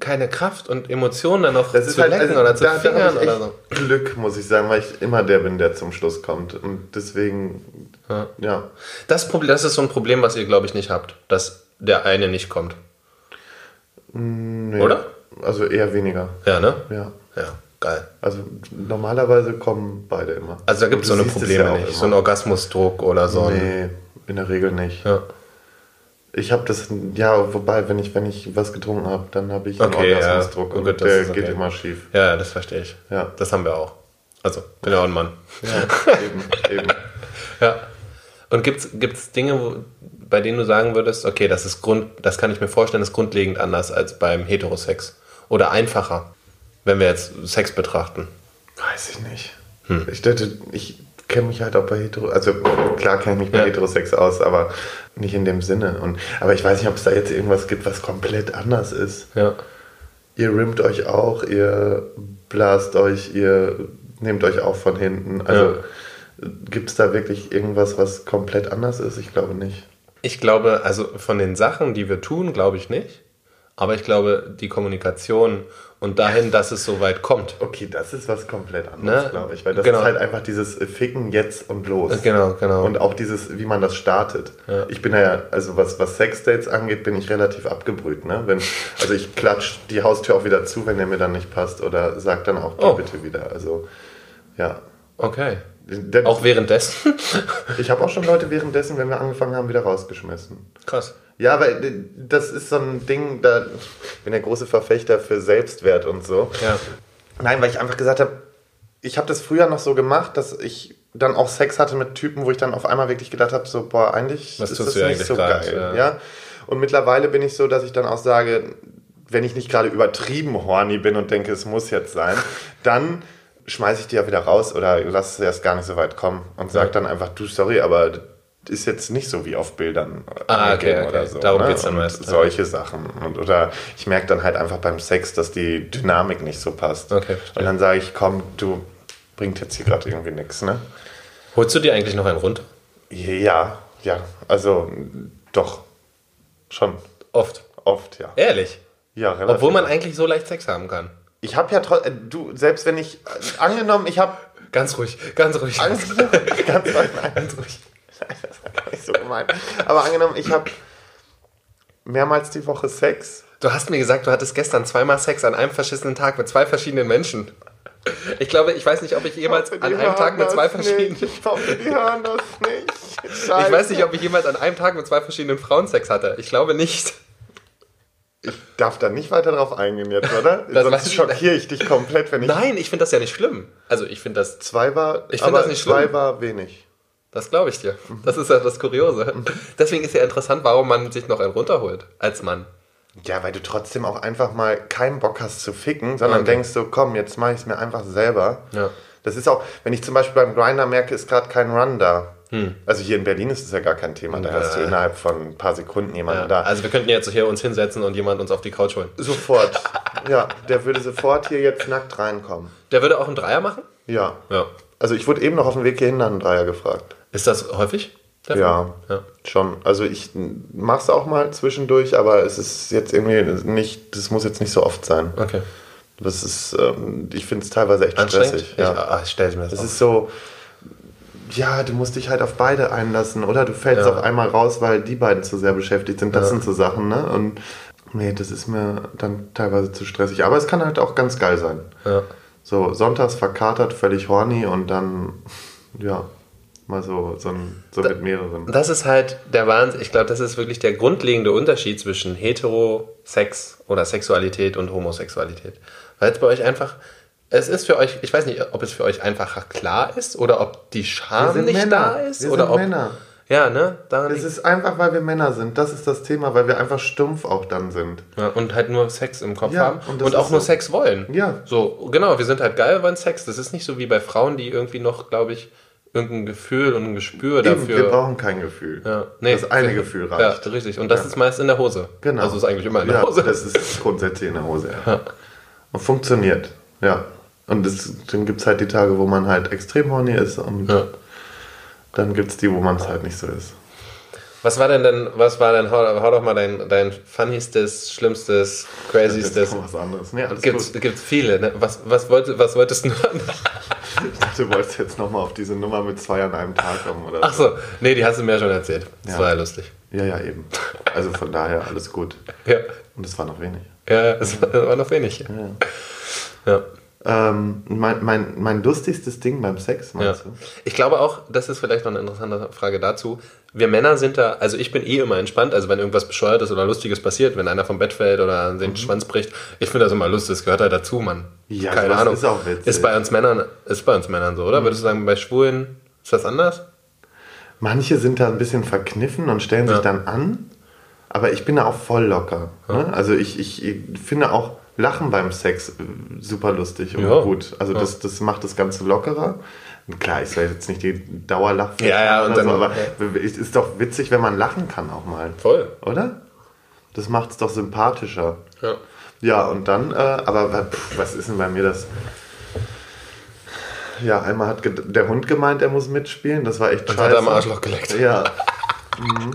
keine Kraft und Emotionen dann noch Das zu halt, lecken also, oder zu da, da fingern ich oder so. Glück, muss ich sagen, weil ich immer der bin, der zum Schluss kommt. Und deswegen, Ja. ja. Das, Problem, das ist so ein Problem, was ihr, glaube ich, nicht habt, dass der eine nicht kommt. Nee. Oder? Also eher weniger. Ja, ne? Ja. Ja, geil. Also normalerweise kommen beide immer. Also da gibt es so eine Probleme ja auch nicht. immer. So einen Orgasmusdruck oder so ein. Nee, in der Regel nicht. Ja. Ich habe das, ja, wobei, wenn ich, wenn ich was getrunken habe, dann habe ich einen Okay, ja. Orgasmusdruck Oh und gut, das der okay. geht immer schief. ja, das verstehe ich. Ja. Das haben wir auch. Also, bin ja auch ein Mann. Ja, eben, eben. Ja. Und gibt es Dinge, wo, bei denen du sagen würdest, okay, das ist Grund, das kann ich mir vorstellen, ist grundlegend anders als beim Heterosex? Oder einfacher, wenn wir jetzt Sex betrachten? Weiß ich nicht. Hm. Ich dachte, ich kenne mich halt auch bei Hetero, also klar kenne ich mich bei Ja. Heterosex aus, aber nicht in dem Sinne. Und, aber ich weiß nicht, ob es da jetzt irgendwas gibt, was komplett anders ist. Ja. Ihr rimmt euch auch, ihr blast euch, ihr nehmt euch auch von hinten. Also gibt es da wirklich irgendwas, was komplett anders ist? Ich glaube nicht. Ich glaube, also von den Sachen, die wir tun, glaube ich nicht. Aber ich glaube, die Kommunikation und dahin, dass es so weit kommt. Okay, das ist was komplett anderes, Ne? glaube ich. Weil das Genau. ist halt einfach dieses Ficken jetzt und los. Genau, genau. Und auch dieses, wie man das startet. Ich bin ja, also was, was Sexdates angeht, bin ich relativ abgebrüht. Ne? Wenn, also ich klatsch die Haustür auch wieder zu, wenn der mir dann nicht passt. Oder sag dann auch, geh Oh. bitte wieder. Also, ja. Okay. Denn Auch währenddessen? ich habe auch schon Leute währenddessen, wenn wir angefangen haben, wieder rausgeschmissen. Krass. Ja, weil das ist so ein Ding, da ich bin der große Verfechter für Selbstwert und so. Ja. Nein, weil ich einfach gesagt habe, ich habe das früher noch so gemacht, dass ich dann auch Sex hatte mit Typen, wo ich dann auf einmal wirklich gedacht habe, so, boah, eigentlich Was ist das nicht so grad, geil. ja. Ja. Und mittlerweile bin ich so, dass ich dann auch sage, wenn ich nicht gerade übertrieben horny bin und denke, es muss jetzt sein, dann schmeiße ich die ja wieder raus oder lass es erst gar nicht so weit kommen und sag Ja. dann einfach, du, sorry, aber ist jetzt nicht so wie auf Bildern Ah, okay, okay. Darum geht's dann und meist, ja. Solche Sachen. Und, oder ich merke dann halt einfach beim Sex, dass die Dynamik nicht so passt. Okay, verstehe. und dann sage ich, komm, du bringt jetzt hier gerade irgendwie nichts, ne? Holst du dir eigentlich noch einen runter? Ja, ja, also doch, schon, Oft. oft, ja. Ehrlich. Ja, relativ. Obwohl man eigentlich so leicht Sex haben kann. Ich habe ja trotzdem, du, selbst wenn ich, äh, angenommen, ich habe Ganz ruhig, ganz ruhig. Angst, ganz, ganz ruhig. kann ich nicht so gemeint. Aber angenommen, ich habe mehrmals die Woche Sex. Du hast mir gesagt, du hattest gestern zweimal Sex an einem verschissenen Tag mit zwei verschiedenen Menschen. Ich glaube, ich weiß nicht, ob ich jemals hoffe, an einem Tag mit zwei verschiedenen. Nicht. Ich hoffe, die hören das nicht. Ich weiß Scheiße. nicht, ob ich jemals an einem Tag mit zwei verschiedenen Frauen Sex hatte. Ich glaube nicht. Ich darf da nicht weiter drauf eingehen jetzt, oder? Das Sonst ich schockiere ich dich komplett, wenn ich. Nein, ich finde das ja nicht schlimm. Also ich finde das, Zwei war. Ich find aber das nicht Zwei schlimm. war wenig. Das glaube ich dir. Das ist ja das Kuriose. Deswegen ist ja interessant, warum man sich noch einen runterholt als Mann. Ja, weil du trotzdem auch einfach mal keinen Bock hast zu ficken, sondern Okay. denkst so, komm, jetzt mache ich es mir einfach selber. Ja. Das ist auch, wenn ich zum Beispiel beim Grinder merke, ist gerade kein Run da. Hm. Also hier in Berlin ist es ja gar kein Thema. Da Ja. hast du innerhalb von ein paar Sekunden jemanden Ja. da. Also wir könnten jetzt hier uns hinsetzen und jemand uns auf die Couch holen. Sofort. ja, der würde sofort hier jetzt nackt reinkommen. Der würde auch einen Dreier machen? Ja. Ja. Also ich wurde eben noch auf dem Weg hierhin nach einem Dreier gefragt. Ist das häufig? Ja, ja. schon. Also ich mach's auch mal zwischendurch, aber es ist jetzt irgendwie nicht, das muss jetzt nicht so oft sein. Okay. Das ist, ähm, ich finde es teilweise echt stressig. Ich, Ja. ah, ich stelle mir das auf. ist so, ja, du musst dich halt auf beide einlassen oder du fällst Ja. auf einmal raus, weil die beiden zu sehr beschäftigt sind. Das Ja. sind so Sachen, ne? Und nee, das ist mir dann teilweise zu stressig. Aber es kann halt auch ganz geil sein. Ja. So sonntags verkatert, völlig horny und dann, ja, mal so, so, so mit mehreren. Das ist halt der Wahnsinn. Ich glaube, das ist wirklich der grundlegende Unterschied zwischen Hetero-Sex oder Sexualität und Homosexualität. Weil es bei euch einfach, es ist für euch, ich weiß nicht, ob es für euch einfacher klar ist oder ob die Scham nicht Männer. da ist. Wir oder sind ob, Männer. Ja, ne? Daran liegt- ist einfach, weil wir Männer sind. Das ist das Thema, weil wir einfach stumpf auch dann sind. ja, und halt nur Sex im Kopf Ja, haben und und, auch nur so. Sex wollen. Ja. So, genau, wir sind halt geil, wollen Sex. Das ist nicht so wie bei Frauen, die irgendwie noch, glaube ich, irgendein Gefühl und ein Gespür Eben, dafür. wir brauchen kein Gefühl. Ja, das eine Gefühl reicht. Ja, richtig. Und das Ja. ist meist in der Hose. Genau. Also ist eigentlich immer in der ja, Hose. Das ist grundsätzlich in der Hose, ja. Und funktioniert, ja. Und das, dann gibt es halt die Tage, wo man halt extrem horny ist und Ja. dann gibt es die, wo man es halt nicht so ist. Was war denn denn, was war denn, hau, hau doch mal dein, dein funniestes, schlimmstes, ist was anderes. Nee, alles Gibt's, gut. gibt's viele, ne? Was, was, wollte, was wolltest du? Ich dachte, du wolltest jetzt nochmal auf diese Nummer mit zwei an einem Tag kommen oder Ach so, nee, die hast du mir ja schon erzählt. Das Ja. war ja lustig. Ja, ja, eben. Also von daher alles gut. Ja, Und es war noch wenig. ja es war, noch wenig. Ja. Ähm, mein, mein, mein lustigstes Ding beim Sex, Ja. meinst du? Ich glaube auch, das ist vielleicht noch eine interessante Frage dazu. Wir Männer sind da, also ich bin eh immer entspannt, also wenn irgendwas Bescheuertes oder Lustiges passiert, wenn einer vom Bett fällt oder den Schwanz bricht, ich finde das immer lustig, das gehört halt dazu, Mann. Mhm. Ja, Keine Ahnung. ist auch witzig. Mhm. Ist bei uns Männern, ist bei uns Männern so, oder? Würdest du sagen, bei Schwulen ist das anders? Manche sind da ein bisschen verkniffen und stellen Ja. sich dann an, aber ich bin da auch voll locker. Ne? Also ich, ich, ich finde auch Lachen beim Sex äh, super lustig und Ja. gut. Also Ja. das, das macht das Ganze lockerer. Klar, ich soll jetzt nicht die Dauerlachfläche Ja, ja, und dann- so, aber es ist doch witzig, wenn man lachen kann auch mal. Voll. Oder? Das macht es doch sympathischer. Ja. Ja, und dann, äh, aber pff, was ist denn bei mir das? Ja, einmal hat der Hund gemeint, er muss mitspielen. Das war echt Und scheiße. hat er am Arschloch geleckt. Ja. Mhm.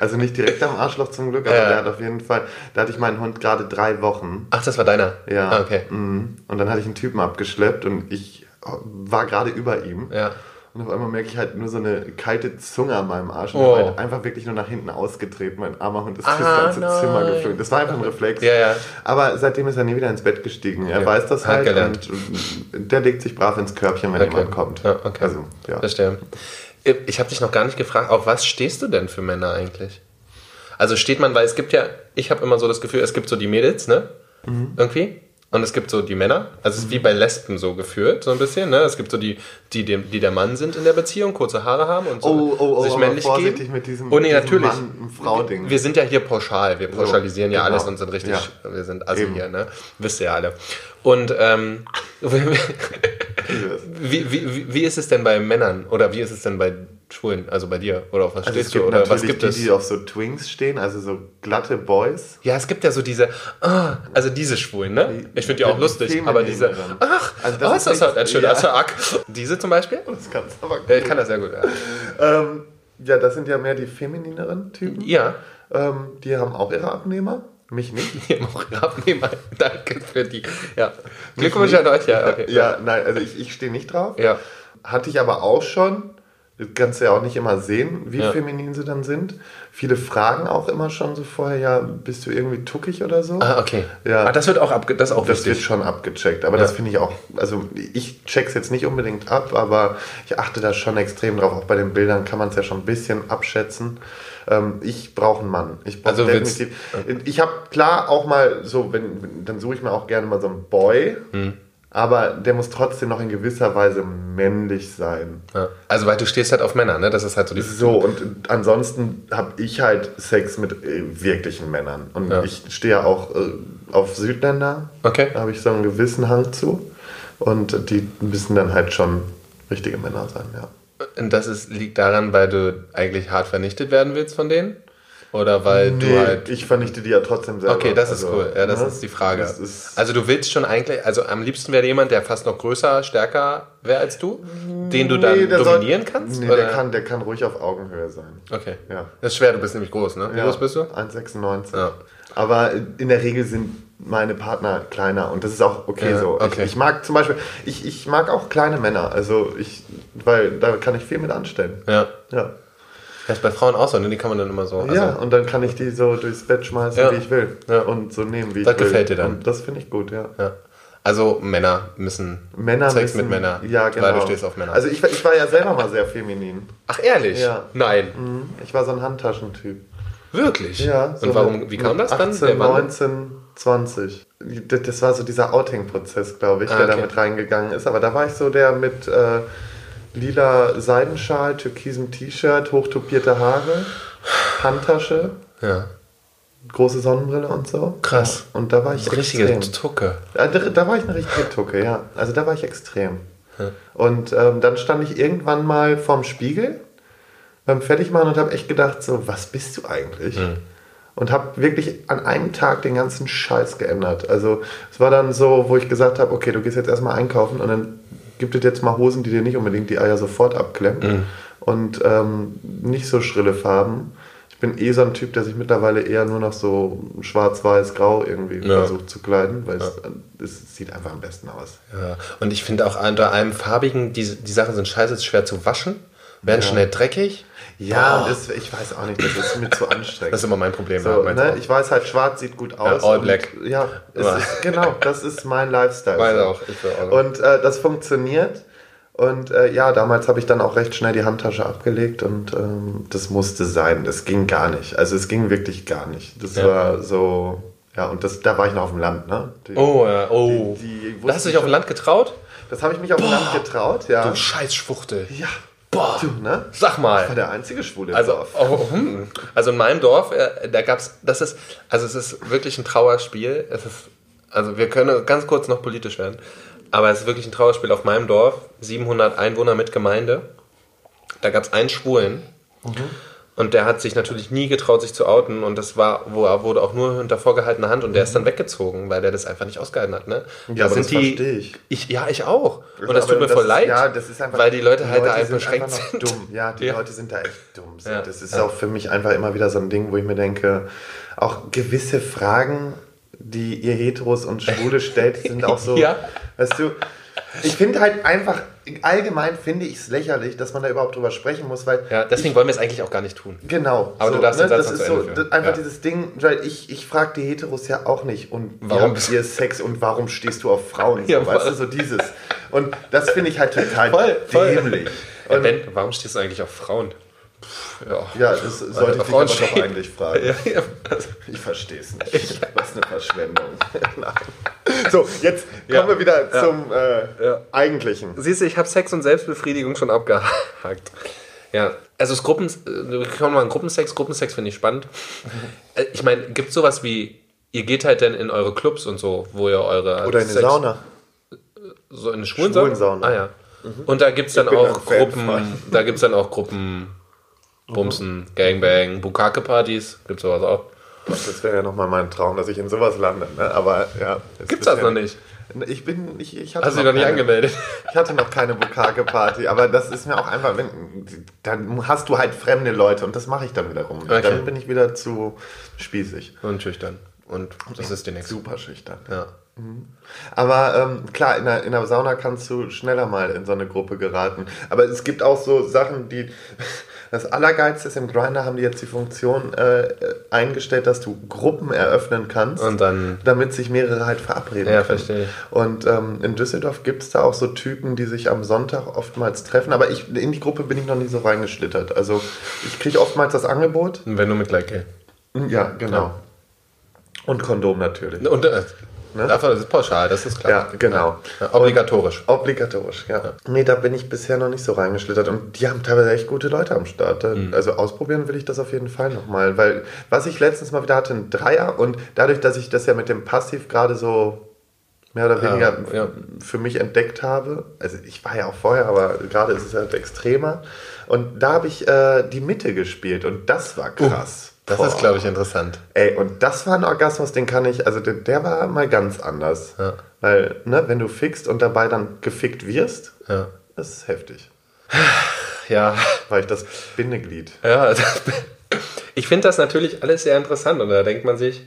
Also nicht direkt am Arschloch zum Glück, aber Ja. der hat auf jeden Fall, da hatte ich meinen Hund gerade drei Wochen. Ach, das war deiner? Ja. Ah, okay. Mhm. Und dann hatte ich einen Typen abgeschleppt und ich war gerade über ihm. Ja. Und auf einmal merke ich halt nur so eine kalte Zunge an meinem Arsch und Oh. halt einfach wirklich nur nach hinten ausgetreten. Mein armer Hund ist Ah, das ganze nein. Zimmer geflogen. Das war einfach ein Reflex. Ja, ja. Aber seitdem ist er nie wieder ins Bett gestiegen. Er Ja. weiß das halt gelernt. und der legt sich brav ins Körbchen, wenn Okay. jemand kommt. Ja, okay. Also, ja. Verstehe. Ich habe dich noch gar nicht gefragt, auf was stehst du denn für Männer eigentlich? Also steht man, weil es gibt ja, ich habe immer so das Gefühl, es gibt so die Mädels, ne? Mhm. Irgendwie. Und es gibt so die Männer. Also es ist wie bei Lesben so gefühlt, so ein bisschen, ne? Es gibt so die, die, dem- die der Mann sind in der Beziehung, kurze Haare haben und so Oh, oh, oh, sich männlich geben. mit diesem- oh nee, diesem natürlich. Mann-Frau-Ding. Wir sind ja hier pauschal, wir pauschalisieren ja genau. alles und sind richtig, Ja. wir sind assi Eben. hier, ne? Wisst ihr ja alle. Und ähm, wie, wie, wie, ist es denn bei Männern oder wie ist es denn bei Schwulen, also bei dir? Oder auf was Also stehst du? Oder was gibt die, es? die auf so Twinks stehen, also so glatte Boys. Ja, es gibt ja so diese, ah, also diese Schwulen, ne? Ich finde die auch die lustig, aber diese, ach, Also oh, das ist das halt ein schöner ja. Tag. Diese zum Beispiel? Das kannst du aber Ja, ich kann das sehr gut, ja. ähm, ja, das sind ja mehr die feminineren Typen. Ja, Ähm, die haben auch ihre Abnehmer. Mich nicht. auch ihre Abnehmer. Danke für die, ja. Glückwunsch an euch, ja, okay. Ja, nein, also ich, ich stehe nicht drauf. Ja. Hatte ich aber auch schon. Du kannst ja auch nicht immer sehen, wie Ja. feminin sie dann sind. Viele fragen auch immer schon so vorher, ja, bist du irgendwie tuckig oder so? Ah, okay. Ja. Ah, das wird auch abge das auch Das wird wichtig. schon abgecheckt, aber Ja. das finde ich auch, also ich check's jetzt nicht unbedingt ab, aber ich achte da schon extrem drauf. Auch bei den Bildern kann man es ja schon ein bisschen abschätzen. Ähm, ich brauche einen Mann. Ich brauche Also definitiv. Ich habe klar auch mal so, wenn, wenn- dann suche ich mir auch gerne mal so einen Boy, Hm. aber der muss trotzdem noch in gewisser Weise männlich sein. Ja. Also, weil du stehst halt auf Männer, ne? Das ist halt so die. So, und ansonsten habe ich halt Sex mit äh, wirklichen Männern. Und Ja. ich stehe ja auch äh, auf Südländer. Okay. Da habe ich so einen gewissen Hang zu. Und die müssen dann halt schon richtige Männer sein, ja. Und das ist, liegt daran, weil du eigentlich hart vernichtet werden willst von denen? Oder weil Nee, du halt. ich vernichte die ja trotzdem selber. Okay, das ist Also, cool. Ja, das ne? ist die Frage. Ist, also du willst schon eigentlich, also am liebsten wäre jemand, der fast noch größer, stärker wäre als du, den du dann Nee, der soll- dominieren kannst? Nee, oder? der kann, der kann ruhig auf Augenhöhe sein. Okay. Ja. Das ist schwer, du bist nämlich groß, ne? Wie Ja, groß bist du? 1,96. Ja. Aber in der Regel sind meine Partner kleiner und das ist auch okay Ja, so. okay. Ich, ich mag zum Beispiel, ich, ich mag auch kleine Männer, also ich, weil da kann ich viel mit anstellen. Ja. Ja. Das ist bei Frauen auch so, ne? Die kann man dann immer so. Also, ja, und dann kann ich die so durchs Bett schmeißen, Ja. wie ich will. Ja. Und so nehmen, wie Das ich will. gefällt dir dann. Und das finde ich gut, ja. ja. Also Männer müssen Männer Sex müssen, mit Männern. Ja, genau. Weil du stehst auf Männer. Also ich, war- ich war ja selber mal sehr feminin. Ach ehrlich? Ja. Nein. Mhm. Ich war so ein Handtaschentyp. Wirklich? Ja. so Und warum, wie kam das dann? 18, Der Mann? 19, 20. Das war so dieser Outing-Prozess, glaube ich, Ah, der okay. da mit reingegangen ist. Aber da war ich so der mit äh, lila Seidenschal, türkisem T-Shirt, hochtopierte Haare, Handtasche, Ja. große Sonnenbrille und so. Krass. Ja. Und da war ich So richtige extrem. Tucke. Ja, Da, da war ich eine richtige Tucke, ja. Also da war ich extrem. Und ähm, dann stand ich irgendwann mal vorm Spiegel beim Fertigmachen und habe echt gedacht, so, was bist du eigentlich? Und habe wirklich an einem Tag den ganzen Scheiß geändert. Also es war dann so, wo ich gesagt habe, okay, du gehst jetzt erstmal einkaufen und dann gibt es jetzt mal Hosen, die dir nicht unbedingt die Eier sofort abklemmen. Und ähm, nicht so schrille Farben. Ich bin eh so ein Typ, der sich mittlerweile eher nur noch so schwarz-weiß-grau irgendwie Ja. versucht zu kleiden, weil es, es sieht einfach am besten aus. Ja. Und ich finde auch unter einem farbigen, die, die Sachen sind scheiße, ist schwer zu waschen, werden Ja. schnell dreckig. Ja, und das, ich weiß auch nicht, das ist mir zu anstrengend. Das ist immer mein Problem. so, ja, ne? Ich weiß halt, schwarz sieht gut aus. all und- black. Ja, Ja. ist, genau, das ist mein Lifestyle. Weiß auch, ich will auch. Und äh, das funktioniert. Und äh, ja, damals habe ich dann auch recht schnell die Handtasche abgelegt und ähm, das musste sein. Das ging gar nicht. Also es ging wirklich gar nicht. Das Ja. war so, ja, und das, da war ich noch auf dem Land, ne? Die, oh, ja, oh. Die- die da hast du dich auf dem Land getraut? Das habe ich mich auf dem Land getraut, ja. Du scheiß Schwuchtel. ja. Boah. Du, ne? Sag mal. Ich war der einzige Schwule im Also, Dorf. oh, hm. also in meinem Dorf, äh, da gab's, das ist, also es ist wirklich ein Trauerspiel. Es ist, also wir können ganz kurz noch politisch werden, aber es ist wirklich ein Trauerspiel auf meinem Dorf. 700 Einwohner mit Gemeinde. Da gab es einen Schwulen und der hat sich natürlich nie getraut, sich zu outen und das war, wo er wurde auch nur hinter vorgehaltener Hand und der ist dann weggezogen, weil der das einfach nicht ausgehalten hat. Ne? Ja, aber das verstehe ich. Ja, ich auch. Und das Aber tut mir voll ist- leid, Ja, das ist einfach, weil die Leute halt da einfach sind beschränkt einfach sind. Dumm. Ja, die Ja. Leute sind da echt dumm. Ja. Das ist Ja. auch für mich einfach immer wieder so ein Ding, wo ich mir denke, auch gewisse Fragen, die ihr Heteros und Schwule stellt, sind auch so, Ja. weißt du, ich finde halt einfach, allgemein finde ich es lächerlich, dass man da überhaupt drüber sprechen muss, weil Ja, deswegen wollen wir es eigentlich auch gar nicht tun. Genau. Aber du darfst Satz das ist so das, einfach Ja. dieses Ding, weil ich, ich frage die Heteros ja auch nicht und Warum habt ihr Sex und warum stehst du auf Frauen? So, Ja, weißt du, so dieses. Und das finde ich halt total Voll, voll. dämlich. Ja, Und, ben, warum stehst du eigentlich auf Frauen? Ja. ja, das sollte ich dich aber doch eigentlich fragen. Ja, ja. Ich verstehe es nicht. Was eine Verschwendung. Nein. So, jetzt kommen wir wieder zum äh. Eigentlichen. Siehst du, ich habe Sex und Selbstbefriedigung schon abgehakt. Ja, also das Gruppen, wir kommen mal an Gruppensex. Gruppensex finde ich spannend. Äh, Ich meine, gibt sowas wie, ihr geht halt dann in eure Clubs und so, wo ihr eure Oder in die Sex- Sauna. So in eine Schwulensauna? Schwulensauna. Ah ja. Und da gibt es dann auch Gruppen, da gibt es dann auch Gruppen, Bumsen, Gangbang, Bukake-Partys, gibt sowas auch. Das wäre ja nochmal mein Traum, dass ich in sowas lande. Ne? Aber ja. Gibt's das noch nicht? Ich bin, ich, ich hatte Hast du dich noch nicht keine- angemeldet? Ich hatte noch keine Bukake-Party, aber das ist mir auch einfach, wenn, dann hast du halt fremde Leute und das mache ich dann wiederum. nicht. Okay. Dann bin ich wieder zu spießig. Und schüchtern. Und das ist die nächste. Super schüchtern. Ja. Aber ähm, klar, in der, in der Sauna kannst du schneller mal in so eine Gruppe geraten. Aber es gibt auch so Sachen, die. Das Allergeilste ist, im Grinder haben die jetzt die Funktion äh, eingestellt, dass du Gruppen eröffnen kannst, Und dann- damit sich mehrere halt verabreden Ja, können. verstehe. Und ähm, in Düsseldorf gibt es da auch so Typen, die sich am Sonntag oftmals treffen. Aber ich, in die Gruppe bin ich noch nie so reingeschlittert. Also ich kriege oftmals das Angebot. Wenn du mit Gleitgel. Ja, genau. Und Kondom natürlich. Und äh, Ne? dafür das ist pauschal, das ist klar. Ja, genau. Ja, obligatorisch. Obligatorisch, ja. Nee, da bin ich bisher noch nicht so reingeschlittert. Und die haben teilweise echt gute Leute am Start. Mhm. Also ausprobieren will ich das auf jeden Fall nochmal. Weil was ich letztens mal wieder hatte, ein Dreier. Und dadurch, dass ich das ja mit dem Passiv gerade so mehr oder Ja, weniger ja. für mich entdeckt habe. Also ich war ja auch vorher, aber gerade ist es halt extremer. Und da habe ich äh, die Mitte gespielt und das war krass. Das Boah. ist, glaube ich, interessant. Ey, und das war ein Orgasmus, den kann ich, also der, der war mal ganz anders. Ja. Weil, ne, wenn du fickst und dabei dann gefickt wirst, Ja. das ist heftig. Ja, Weil ich das Bindeglied. ja. das- Ich finde das natürlich alles sehr interessant und da denkt man sich,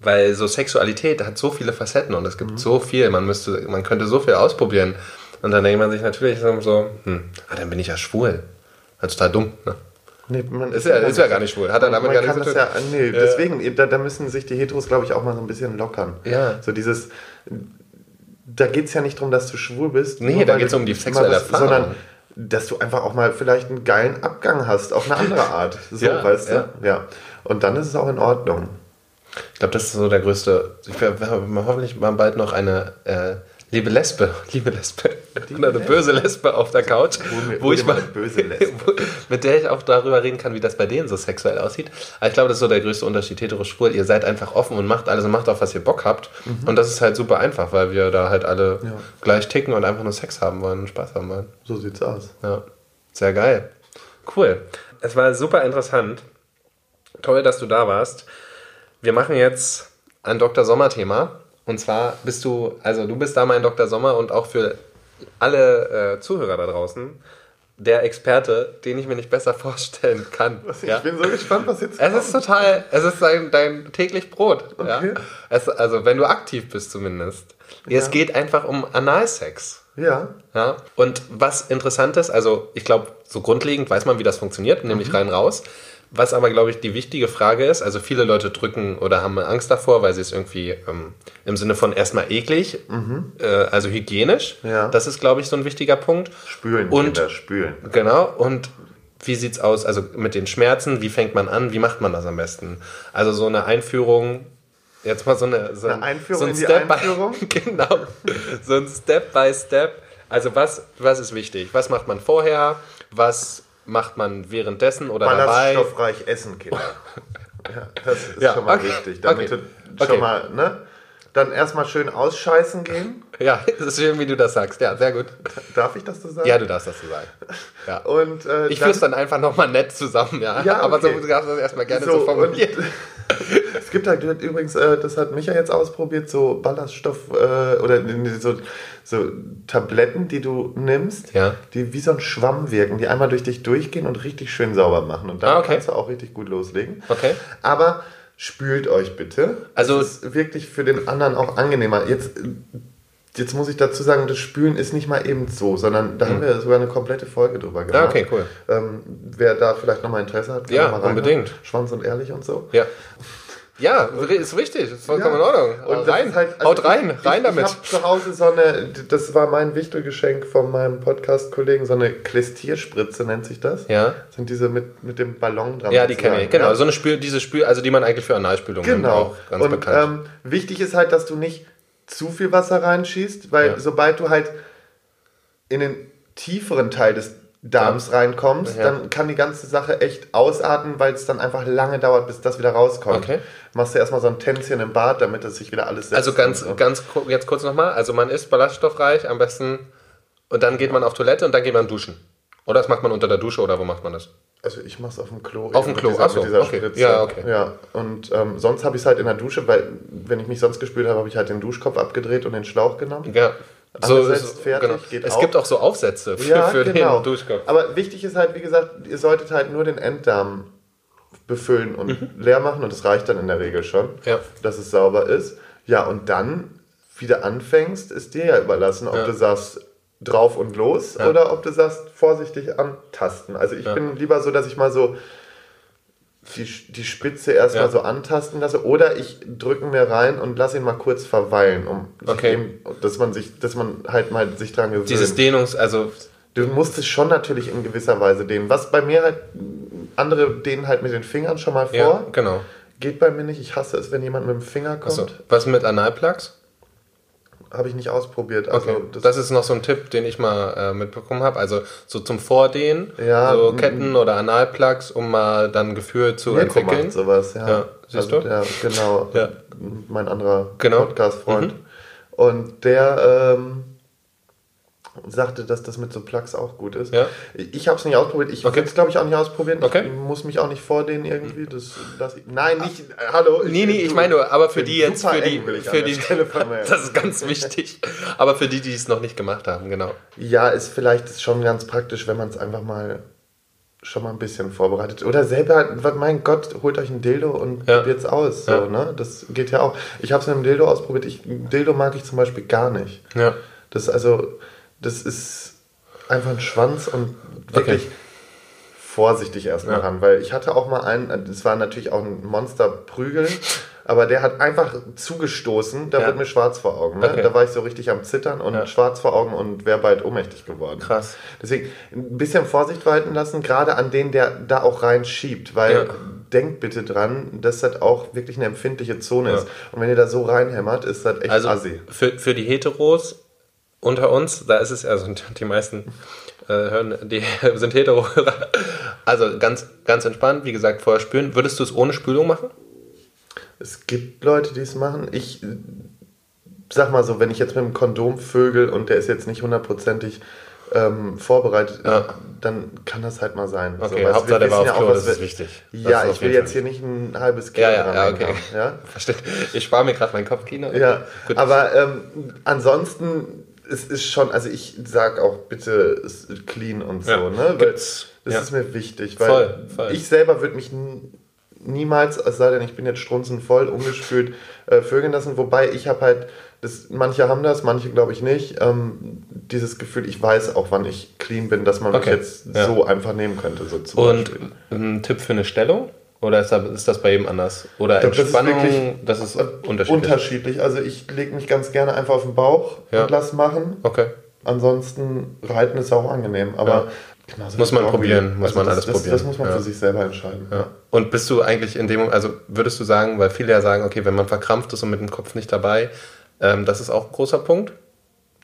weil so Sexualität hat so viele Facetten und es gibt so viel, man müsste, man könnte so viel ausprobieren. Und dann denkt man sich natürlich so, hm, ah, dann bin ich ja schwul. Das ist total dumm. Ne? Nee, man Ist ja, ist ja gar nicht schwul. Hat er damit gar nichts zu tun. ja, nee, deswegen, da, da müssen sich die Heteros, glaube ich, auch mal so ein bisschen lockern. Ja. So dieses, da geht es ja nicht darum, dass du schwul bist. Nee, da geht's du um die sexuelle was- Erfahrung. Sondern, dass du einfach auch mal vielleicht einen geilen Abgang hast, auf eine andere Art. So, Ja, weißt du? ja. Ja. Und dann ist es auch in Ordnung. Ich glaube, das ist so der größte. Ich werde hoffentlich mal bald noch eine äh, liebe Lesbe, liebe Lesbe, oder eine böse Lesbe auf der Couch, wo hol ich mal wo- mit der ich auch darüber reden kann, wie das bei denen so sexuell aussieht. Aber ich glaube, das ist so der größte Unterschied hetero-schwul. Ihr seid einfach offen und macht alles und macht auch, was ihr Bock habt. Und das ist halt super einfach, weil wir da halt alle Ja. gleich ticken und einfach nur Sex haben wollen und Spaß haben wollen. So sieht's aus. Ja, sehr geil. Cool. Es war super interessant. Toll, dass du da warst. Wir machen jetzt ein Dr. Sommer-Thema. Und zwar bist du, also du bist da mein Dr. Sommer und auch für alle äh, Zuhörer da draußen der Experte, den ich mir nicht besser vorstellen kann. Ich bin so gespannt, was jetzt Es ist total, es ist dein, dein täglich Brot. Ja? Okay. Es, also wenn du aktiv bist zumindest. Es Ja. geht einfach um Analsex. Ja. Ja, und was interessant ist, also ich glaube, so grundlegend weiß man, wie das funktioniert, nämlich rein raus. Was aber, glaube ich, die wichtige Frage ist, also viele Leute drücken oder haben Angst davor, weil sie es irgendwie ähm, im Sinne von erstmal eklig, äh, also hygienisch. Ja. Das ist, glaube ich, so ein wichtiger Punkt. Spülen, Und- Kinder, spülen. Genau, und wie sieht's aus, also mit den Schmerzen, wie fängt man an, wie macht man das am besten? Also so eine Einführung, jetzt mal so eine, so Eine Einführung so ein in die Step by- Einführung? genau, so ein Step by Step. Also was, was ist wichtig? Was macht man vorher? Was macht man währenddessen oder dabei? Ballaststoffreich essen, Kinder. ja, das ist Ja, schon mal okay. wichtig. Damit Okay. du schon Okay. mal, ne? Dann erstmal schön ausscheißen gehen. Ja, das ist schön, wie du das sagst. Ja, sehr gut. Darf ich das so sagen? Ja, du darfst das so sagen. Ja. Und, äh, Ich führe es dann einfach nochmal nett zusammen, ja. Ja, Aber so okay. du darfst das erstmal gerne so, So, formulieren. Es gibt halt übrigens, äh, das hat Micha jetzt ausprobiert, so Ballaststoff äh, oder so, so Tabletten, die du nimmst, Ja. die wie so ein Schwamm wirken, die einmal durch dich durchgehen und richtig schön sauber machen. Und dann Ah, okay. kannst du auch richtig gut loslegen. Okay. Aber spült euch bitte. Also- das ist wirklich für den anderen auch angenehmer. Jetzt, jetzt muss ich dazu sagen, das Spülen ist nicht mal eben so, sondern da haben wir sogar eine komplette Folge drüber gemacht. Ah, okay, cool. Ähm, wer da vielleicht nochmal Interesse hat, kann Ja, mal reinhören. unbedingt. Schwanz und ehrlich und so. Ja. Ja, ist richtig, ist vollkommen Ja. in Ordnung. Und rein, halt- also haut rein, ich, rein ich, damit. Ich habe zu Hause so eine, das war mein Wichtelgeschenk von meinem Podcast-Kollegen, so eine Klestierspritze nennt sich das. Ja. Das sind diese mit, mit dem Ballon dran. Ja, die kenne ich. Genau, Ja. so eine Spül, diese Spül, also die man eigentlich für Analspülung nimmt, Genau. auch ganz und bekannt. ähm, wichtig ist halt, dass du nicht zu viel Wasser reinschießt, weil Ja. sobald du halt in den tieferen Teil des Darms reinkommst, Ja. dann kann die ganze Sache echt ausarten, weil es dann einfach lange dauert, bis das wieder rauskommt. Okay. Machst du erstmal so ein Tänzchen im Bad, damit es sich wieder alles setzt. also ganz, so. ganz jetzt kurz nochmal. Also man ist ballaststoffreich, am besten, und dann geht man auf Toilette und dann geht man duschen. Oder das macht man unter der Dusche oder wo macht man das? Also ich mach's auf dem Klo. Auf dem Klo, dieser, ach so, mit dieser okay. Spritze. Ja, okay. Ja, und ähm, sonst habe ich es halt in der Dusche, weil wenn ich mich sonst gespült habe, habe ich halt den Duschkopf abgedreht und den Schlauch genommen. Ja. Angesetzt, ist- fertig, genau. geht es auch. gibt auch so Aufsätze für, Ja, für genau. den Duschkopf. Aber wichtig ist halt, wie gesagt, ihr solltet halt nur den Enddarm befüllen und leer machen und es reicht dann in der Regel schon, Mhm. Ja. dass es sauber ist. Ja, und dann wieder anfängst, ist dir ja überlassen, ob Ja. du sagst drauf und los Ja. oder ob du sagst vorsichtig antasten. Also ich bin lieber so, dass ich mal so die, die Spitze erstmal Ja. so antasten lasse oder ich drücke mir rein und lasse ihn mal kurz verweilen, um Okay. eben, dass man sich, dass man halt mal sich dran gewöhnt. Dieses Dehnungs-, also Du musst es schon natürlich in gewisser Weise dehnen. Was bei mir halt, andere dehnen halt mit den Fingern schon mal vor. ja, genau. Geht bei mir nicht. Ich hasse es, wenn jemand mit dem Finger kommt. Achso. Was mit Analplugs? Habe ich nicht ausprobiert. Also Okay. das, das, ist noch so ein Tipp, den ich mal äh, mitbekommen habe. Also so zum Vordehnen, Ja, so Ketten oder Analplugs, um mal dann Gefühl zu Mirko entwickeln. macht sowas, ja. Ja, siehst also du? Der, genau. Ja. Mein anderer Genau. Podcast-Freund. Und der ähm, sagte, dass das mit so Plugs auch gut ist. Ja. Ich habe es nicht ausprobiert. Ich Okay. will es, glaube ich, auch nicht ausprobieren. Okay. Ich muss mich auch nicht vordehnen irgendwie. Das, das, nein, nicht. Äh, hallo. Nee, nee, ich meine nur, aber für die jetzt, für die, ich für die, das ist ganz wichtig. Aber für die, die es noch nicht gemacht haben, genau. Ja, ist vielleicht ist schon ganz praktisch, wenn man es einfach mal schon mal ein bisschen vorbereitet. Oder selber, mein Gott, holt euch ein Dildo und Ja. probiert's aus. So, Ja. ne? Das geht ja auch. Ich habe es mit dem Dildo ausprobiert. Ich, Dildo mag ich zum Beispiel gar nicht. Ja. Das ist also, das ist einfach ein Schwanz und wirklich Okay. vorsichtig erstmal Ja. ran, weil ich hatte auch mal einen, das war natürlich auch ein Monsterprügel, aber der hat einfach zugestoßen, da Ja. wird mir schwarz vor Augen. Ne? Okay. Da war ich so richtig am Zittern und Ja. schwarz vor Augen und wäre bald ohnmächtig geworden. Krass. Deswegen ein bisschen Vorsicht walten lassen, gerade an den, der da auch reinschiebt, weil Ja. denkt bitte dran, dass das auch wirklich eine empfindliche Zone ist. Und wenn ihr da so reinhämmert, ist das echt Also assi. für, für die Heteros unter uns, da ist es, also die meisten äh, hören, die sind Hetero-Hörer. Also ganz, ganz entspannt, wie gesagt, vorher spüren. Würdest du es ohne Spülung machen? Es gibt Leute, die es machen. Ich sag mal so, wenn ich jetzt mit einem Kondom vögel und der ist jetzt nicht hundertprozentig ähm, vorbereitet, Ja. dann kann das halt mal sein. Okay, so, Hauptsache der war auf ja Klo, das ist wichtig. Ja, ist ich will jetzt hier nicht ein halbes Kilo Ja, ja, dran ja, hängen okay. ja? Verstehe. Ich spare mir gerade mein Kopfkino. Ja, Gut. aber ähm, ansonsten es ist schon, also ich sag auch bitte clean und so, Ja, ne? Weil das ja. ist mir wichtig, weil Voll, voll. ich selber würde mich niemals, es sei denn, ich bin jetzt strunzenvoll, ungespült äh, vögeln lassen, wobei ich habe halt, das, manche haben das, manche glaube ich nicht, ähm, dieses Gefühl, ich weiß auch, wann ich clean bin, dass man Okay, mich jetzt ja. so einfach nehmen könnte, so zum Und Beispiel. ein Tipp für eine Stellung? Oder ist das, ist das bei jedem anders? Oder Das ist Entspannung? wirklich Das ist, unterschiedlich. Unterschiedlich, also ich lege mich ganz gerne einfach auf den Bauch Ja. und lass machen. Okay. Ansonsten reiten ist auch angenehm, aber genauso Muss wie man probieren, muss man das, alles das, probieren. Das muss man Ja. für sich selber entscheiden. Ja. Und bist du eigentlich in dem, also würdest du sagen, weil viele ja sagen, okay, wenn man verkrampft ist und mit dem Kopf nicht dabei, ähm, das ist auch ein großer Punkt.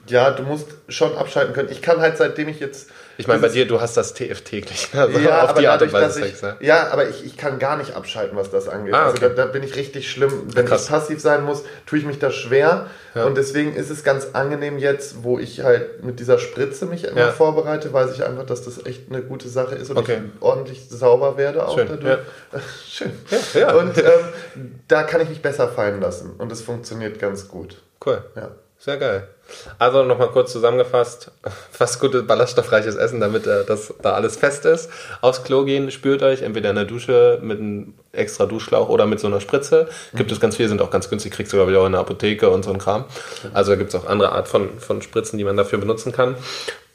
ja, du musst schon abschalten können. Ich kann halt seitdem ich jetzt. Ich meine, bei dir, du hast das TF täglich. Also ja, auf aber die Art und dadurch, Weise dass ich, Sex, ja. ja, aber ich, ich kann gar nicht abschalten, was das angeht. Ah, Also okay. da, da bin ich richtig schlimm. Wenn Krass. ich passiv sein muss, tue ich mich da schwer. Ja. Und deswegen ist es ganz angenehm jetzt, wo ich halt mit dieser Spritze mich immer Ja. vorbereite, weiß ich einfach, dass das echt eine gute Sache ist und Okay. ich ordentlich sauber werde auch Schön, dadurch. Schön. Ja, ja. Und ähm, da kann ich mich besser fallen lassen. Und es funktioniert ganz gut. Cool. Ja. Sehr geil. Also nochmal kurz zusammengefasst, fast gutes ballaststoffreiches Essen, damit äh, das da alles fest ist. Aufs Klo gehen, spürt euch entweder in der Dusche mit einem extra Duschschlauch oder mit so einer Spritze. Gibt es ganz viele, sind auch ganz günstig, kriegst du glaube ich auch in der Apotheke und so ein Kram. Also da gibt es auch andere Art von, von Spritzen, die man dafür benutzen kann.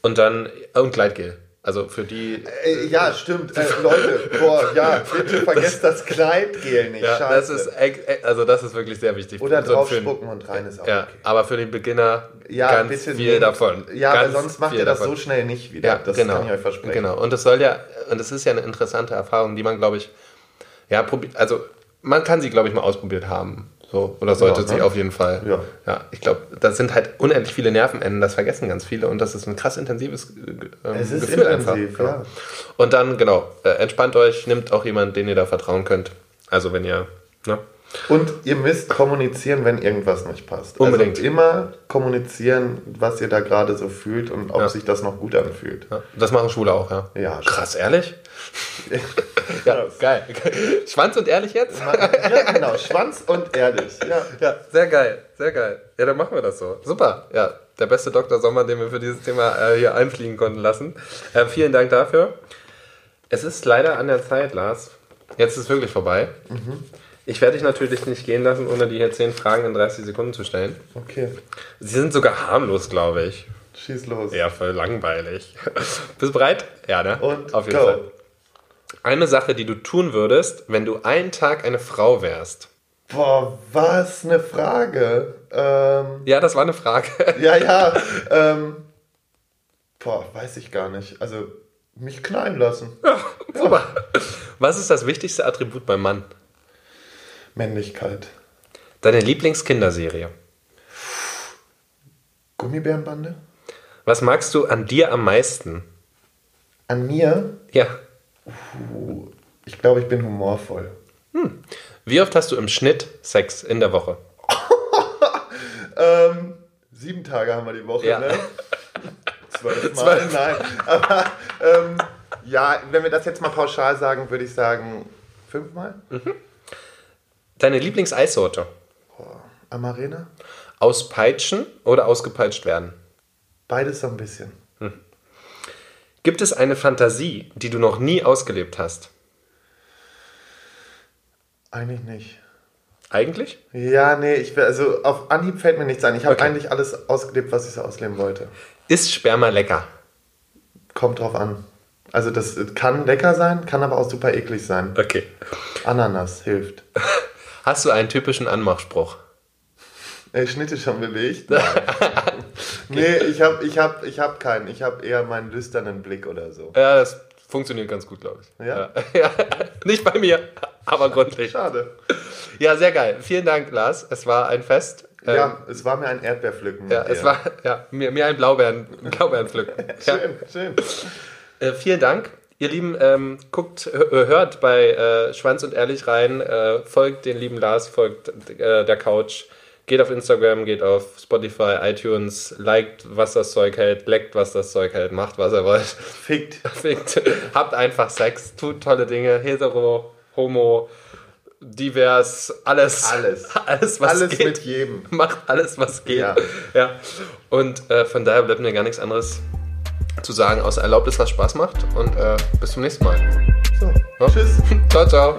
Und dann, und Gleitgel. Also für die, Äh, ja, stimmt. Äh, Leute, boah, ja, bitte vergesst das, Kleidgel nicht. ja, das Scheiße. ist, ex- ex- also das ist wirklich sehr wichtig. Oder So draufspucken und rein ist auch Ja, okay. aber für den Beginner Ja, ganz bisschen viel nehmen. davon. Ja, ganz aber sonst macht ihr das davon. so schnell nicht wieder. Ja, das genau. kann ich euch versprechen. Genau. Und das soll ja, und es ist ja eine interessante Erfahrung, die man, glaube ich, ja, probi- also man kann sie, glaube ich, mal ausprobiert haben. So, oder sollte Ja, sie ne? auf jeden Fall. Ja. ja ich glaube, das sind halt unendlich viele Nervenenden, das vergessen ganz viele und das ist ein krass intensives äh, ähm, Es ist Gefühl intensiv, einfach. Genau. ja. Und dann, genau, äh, entspannt euch, nimmt auch jemanden, den ihr da vertrauen könnt. Also wenn ihr, ne? Und ihr müsst kommunizieren, wenn irgendwas nicht passt. Unbedingt. Also immer kommunizieren, was ihr da gerade so fühlt und ob Ja. sich das noch gut anfühlt. Ja, das machen Schwule auch, ja. Ja, Krass, ehrlich? ja, geil. Schwanz und ehrlich jetzt? ja, genau. Schwanz und ehrlich. Ja. Ja, sehr geil, sehr geil. Ja, dann machen wir das so. Super. Ja, der beste Dr. Sommer, den wir für dieses Thema äh, hier einfliegen konnten lassen. Äh, vielen Dank dafür. Es ist leider an der Zeit, Lars. Jetzt ist es wirklich vorbei. Ich werde dich natürlich nicht gehen lassen, ohne dir hier 10 Fragen in 30 Sekunden zu stellen. Okay, Sie sind sogar harmlos, glaube ich. schieß los. Ja, voll langweilig. Bist du bereit? Ja, ne? Und Auf jeden go. Fall. Eine Sache, die du tun würdest, wenn du einen Tag eine Frau wärst. Boah, was eine Frage. Ähm, Ja, das war eine Frage. ja, ja. Ähm, boah, weiß ich gar nicht. Also, mich knallen lassen. Super. Was ist das wichtigste Attribut beim Mann? Männlichkeit. Deine Lieblingskinderserie. Gummibärenbande? Was magst du an dir am meisten? An mir? Ja. Ich glaube, ich bin humorvoll. Wie oft hast du im Schnitt Sex in der Woche? Ähm, sieben Tage haben wir die Woche, Ja. ne? Zwölf Mal, Zwölf. nein. Aber ähm, ja, wenn wir das jetzt mal pauschal sagen, würde ich sagen fünfmal. Deine Lieblingseissorte? Amarena? Auspeitschen oder ausgepeitscht werden? Beides so ein bisschen. Gibt es eine Fantasie, die du noch nie ausgelebt hast? Eigentlich nicht. Eigentlich? Ja, nee, ich also auf Anhieb fällt mir nichts ein. Ich habe Okay. eigentlich alles ausgelebt, was ich so ausleben wollte. Ist Sperma lecker? Kommt drauf an. Also das kann lecker sein, kann aber auch super eklig sein. Okay. Ananas hilft. Hast du einen typischen Anmachspruch? Ey, Schnitte schon belegt? Nein. nee, ich habe ich hab, ich hab keinen. Ich habe eher meinen lüsternen Blick oder so. Ja, das funktioniert ganz gut, glaube ich. Ja? ja. Nicht bei mir, aber gründlich. Schade. Ja, sehr geil. Vielen Dank, Lars. Es war ein Fest. Ähm, Ja, es war mir ein Erdbeerpflücken. ja, es dir. war ja, mir, mir ein Blaubeeren, Blaubeerenpflücken. ja. Schön, schön. Äh, vielen Dank. Ihr Lieben, ähm, guckt, hö- hört bei äh, Schwanz und Ehrlich rein, äh, folgt den lieben Lars, folgt äh, der Couch, geht auf Instagram, geht auf Spotify, iTunes, liked, was das Zeug hält, leckt, was das Zeug hält, macht, was ihr wollt. Fickt. Fickt. Habt einfach Sex, tut tolle Dinge, hetero, homo, divers, alles. Alles. Alles, was Alles geht. mit jedem. Macht alles, was geht. Ja. ja. Und äh, von daher bleibt mir gar nichts anderes zu sagen, außer erlaubt es, was Spaß macht. Und äh, bis zum nächsten Mal. So, Ja? tschüss. Ciao, ciao.